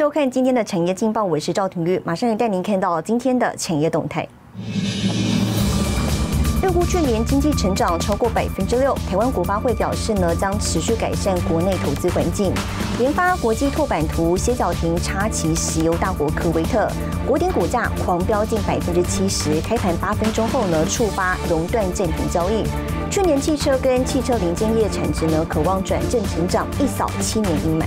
收看今天的产业劲报，我是赵廷玉，马上带您看到今天的产业动态。预估去年经济成长超过百分之六，台湾国发会表示呢，将持续改善国内投资环境。研发国际拓版图歇脚亭插旗石油大国科威特，国鼎股价狂飙近百分之七十，开盘八分钟后呢，触发熔断暂停交易。去年汽车跟汽车零件业产值呢，渴望转正成长，一扫七年阴霾。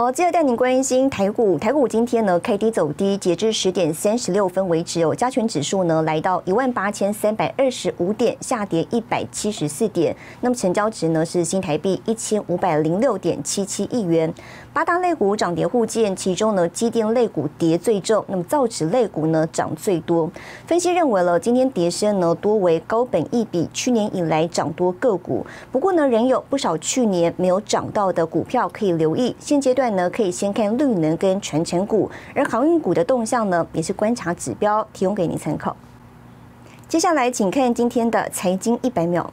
好，接着带您关心台股。台股今天呢开低走低，截至十点三十六分为止，哦加权指数呢来到一万八千三百二十五点，下跌一百七十四点。那么成交值呢是新台币一千五百零六点七七亿元。八大类股涨跌互见，其中呢，机电类股跌最重，那么造纸类股呢涨最多。分析认为了，今天跌升呢多为高本益比，去年以来涨多个股。不过呢，仍有不少去年没有涨到的股票可以留意。现阶段呢，可以先看绿能跟传承股，而航运股的动向呢，也是观察指标，提供给您参考。接下来，请看今天的财经一百秒。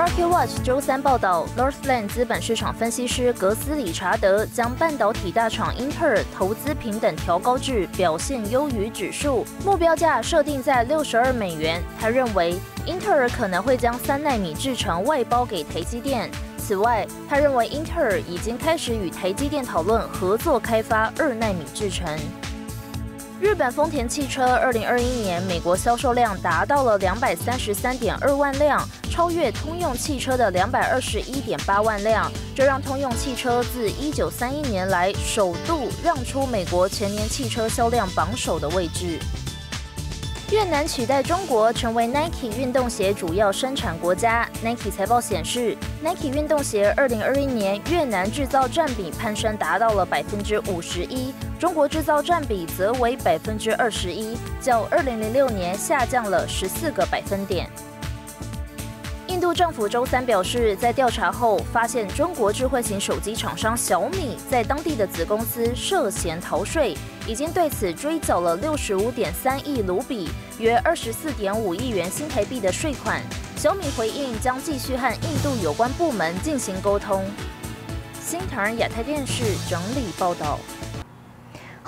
Market Watch 周三报道，Northland 资本市场分析师格斯理查德将半导体大厂英特尔投资平等调高至表现优于指数，目标价设定在六十二美元。他认为，英特尔可能会将三纳米制程外包给台积电。此外，他认为英特尔已经开始与台积电讨论合作开发二纳米制程。日本丰田汽车二零二一年美国销售量达到了两百三十三点二万辆，超越通用汽车的两百二十一点八万辆，这让通用汽车自一九三一年来首度让出美国全年汽车销量榜首的位置。越南取代中国成为 Nike 运动鞋主要生产国家。Nike 财报显示，Nike 运动鞋2021年越南制造占比攀升达到了百分之五十一，中国制造占比则为百分之二十一，较2006年下降了十四个百分点。政府周三表示，在调查后发现中国智慧型手机厂商小米在当地的子公司涉嫌逃税，已经对此追缴了六十五点三亿卢比（约二十四点五亿元新台币）的税款。小米回应将继续和印度有关部门进行沟通。新唐亚太电视整理报道。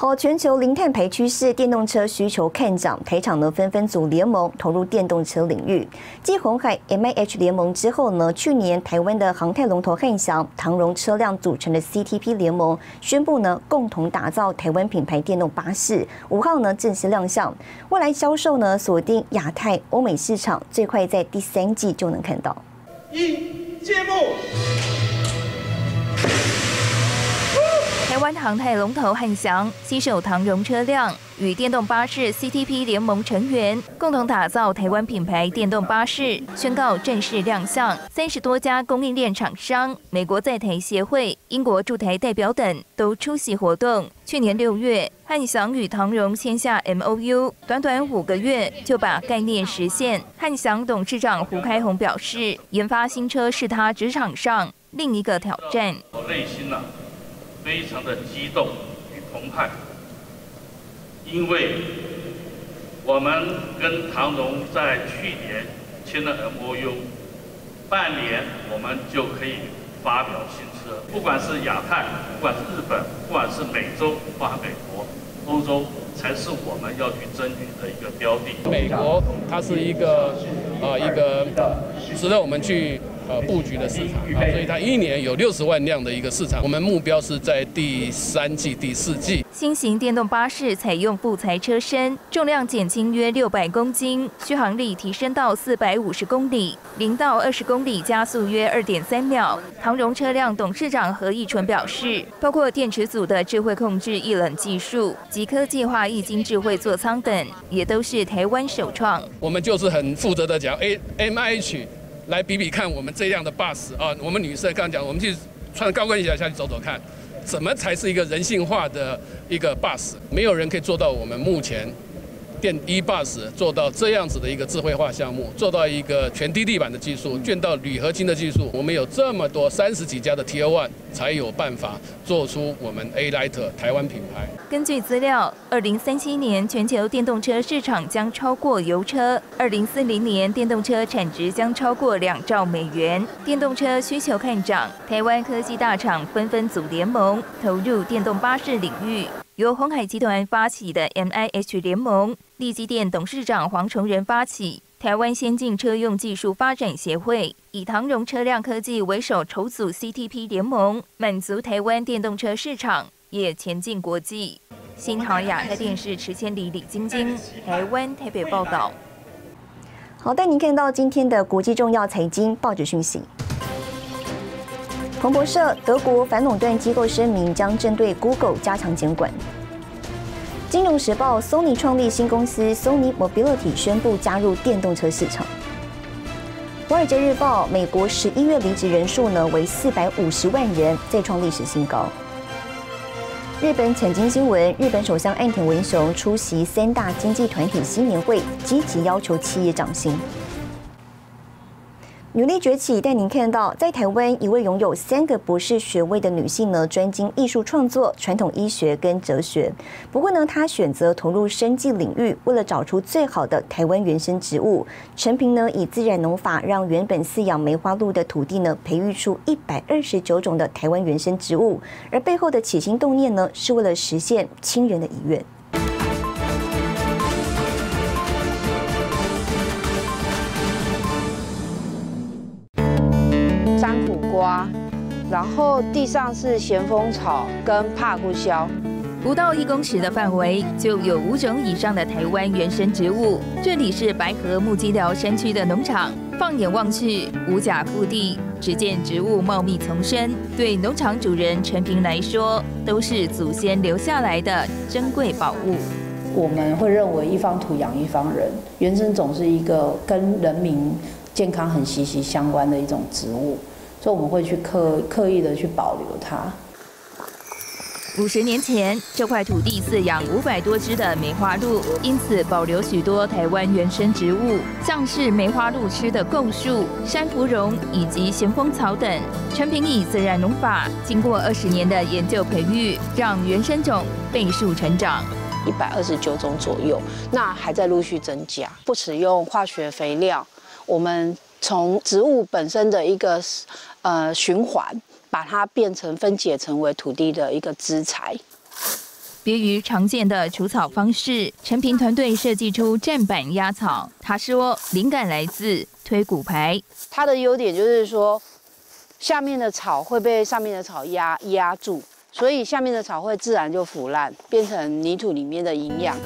好，全球零碳排趋势，电动车需求看涨，台厂呢纷纷组联盟投入电动车领域。继红海 M I H 联盟之后呢，去年台湾的航太龙头汉翔、唐荣车辆组成的 C T P 联盟宣布呢，共同打造台湾品牌电动巴士，五号呢正式亮相。未来销售呢锁定亚太、欧美市场，最快在第三季就能看到。一揭幕。台湾航太龙头汉翔携手唐荣车辆与电动巴士 CTP 联盟成员，共同打造台湾品牌电动巴士，宣告正式亮相。三十多家供应链厂商、美国在台协会、英国驻台代表等都出席活动。去年六月，汉翔与唐荣签下 MOU，短短五个月就把概念实现。汉翔董事长胡开宏表示，研发新车是他职场上另一个挑战。内心呢？非常的激动与澎湃，因为我们跟唐荣在去年签了 MOU，半年我们就可以发表新车，不管是亚太，不管是日本，不管是美洲，或美国、欧洲，才是我们要去争取的一个标的。美国它是一个呃一个值得我们去。呃，布局的市场啊，所以它一年有六十万辆的一个市场。我们目标是在第三季、第四季。新型电动巴士采用不材车身，重量减轻约六百公斤，续航力提升到四百五十公里，零到二十公里加速约二点三秒。唐荣车辆董事长何义纯表示，包括电池组的智慧控制液冷技术及科技化液晶智慧座舱等，也都是台湾首创。我们就是很负责的讲，A M I H。来比比看，我们这样的 bus 啊，我们女士刚刚讲，我们去穿高跟鞋下去走走看，怎么才是一个人性化的一个 bus？没有人可以做到我们目前电 e bus 做到这样子的一个智慧化项目，做到一个全低地板的技术，卷到铝合金的技术，我们有这么多三十几家的 Tier One，才有办法做出我们 A Light 台湾品牌。根据资料，二零三七年全球电动车市场将超过油车，二零四零年电动车产值将超过两兆美元，电动车需求看涨，台湾科技大厂纷纷组联盟，投入电动巴士领域。由红海集团发起的 M I H 联盟，立基电董事长黄崇仁发起，台湾先进车用技术发展协会以唐荣车辆科技为首筹组 C T P 联盟，满足台湾电动车市场，也前进国际。新唐亚太电视池千里、李晶晶，台湾台北报道。好，带您看到今天的国际重要财经报纸讯息。彭博社：德国反垄断机构声明将针对 Google 加强监管。金融时报：Sony 创立新公司 Sony Mobility 宣布加入电动车市场。华尔街日报：美国十一月离职人数呢为四百五十万人，再创历史新高。日本产经新闻：日本首相岸田文雄出席三大经济团体新年会，积极要求企业涨薪。女力崛起带您看到，在台湾一位拥有三个博士学位的女性呢，专精艺术创作、传统医学跟哲学。不过呢，她选择投入生计领域，为了找出最好的台湾原生植物。陈平呢，以自然农法让原本饲养梅花鹿的土地呢，培育出一百二十九种的台湾原生植物。而背后的起心动念呢，是为了实现亲人的遗愿。然后地上是咸丰草跟帕布肖，不到一公尺的范围就有五种以上的台湾原生植物。这里是白河木基寮山区的农场，放眼望去，五甲腹地，只见植物茂密丛生。对农场主人陈平来说，都是祖先留下来的珍贵宝物。我们会认为一方土养一方人，原生种是一个跟人民健康很息息相关的一种植物。所以我们会去刻刻意的去保留它。五十年前，这块土地饲养五百多只的梅花鹿，因此保留许多台湾原生植物，像是梅花鹿吃的构树、山芙蓉以及咸丰草等。陈平以自然农法，经过二十年的研究培育，让原生种倍数成长，一百二十九种左右，那还在陆续增加。不使用化学肥料，我们从植物本身的一个。呃，循环把它变成分解，成为土地的一个资材。别于常见的除草方式，陈平团队设计出站板压草。他说，灵感来自推骨牌。它的优点就是说，下面的草会被上面的草压压住，所以下面的草会自然就腐烂，变成泥土里面的营养。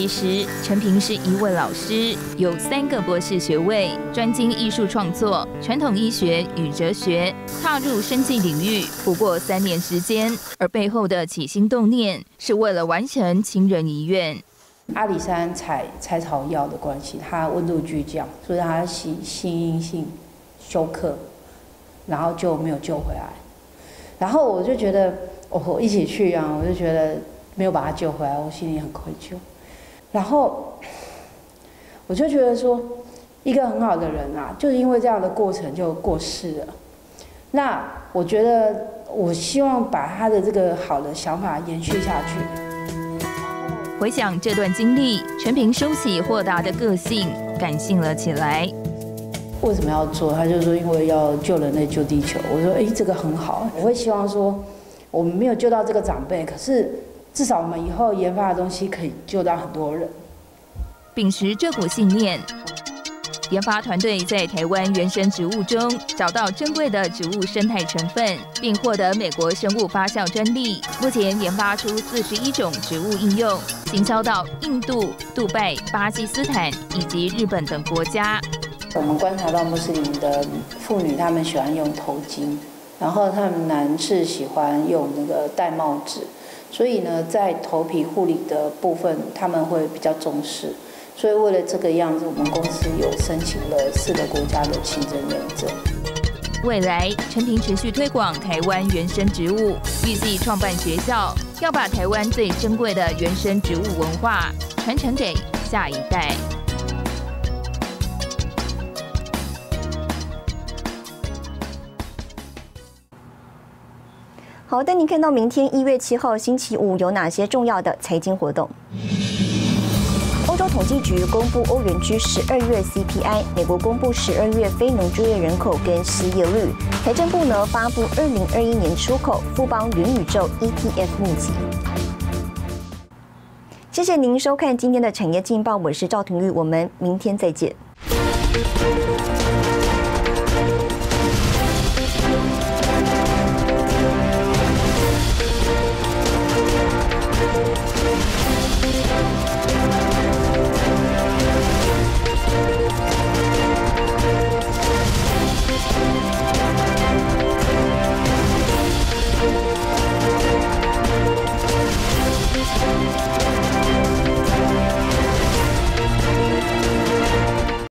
其实，陈平是一位老师，有三个博士学位，专精艺术创作、传统医学与哲学，踏入生计领域不过三年时间。而背后的起心动念，是为了完成亲人遗愿。阿里山采采草药的关系，它温度巨降，所以它心心阴性休克，然后就没有救回来。然后我就觉得，我一起去啊，我就觉得没有把他救回来，我心里很愧疚。然后，我就觉得说，一个很好的人啊，就是因为这样的过程就过世了。那我觉得，我希望把他的这个好的想法延续下去。回想这段经历，陈平收起豁达的个性，感性了起来。为什么要做？他就说，因为要救人类、救地球。我说，哎，这个很好。我会希望说，我们没有救到这个长辈，可是。至少我们以后研发的东西可以救到很多人。秉持这股信念，研发团队在台湾原生植物中找到珍贵的植物生态成分，并获得美国生物发酵专利。目前研发出四十一种植物应用，行销到印度、杜拜、巴基斯坦以及日本等国家。我们观察到穆斯林的妇女，她们喜欢用头巾，然后她们男士喜欢用那个戴帽子。所以呢，在头皮护理的部分，他们会比较重视。所以为了这个样子，我们公司有申请了四个国家的清真认证。未来，陈平持续推广台湾原生植物，预计创办学校，要把台湾最珍贵的原生植物文化传传承给下一代。好，带您看到明天一月七号星期五有哪些重要的财经活动。欧洲统计局公布欧元区十二月 CPI，美国公布十二月非农就业人口跟失业率，财政部呢发布二零二一年出口富邦元宇宙 ETF 秘籍。谢谢您收看今天的产业劲报，我是赵廷玉，我们明天再见。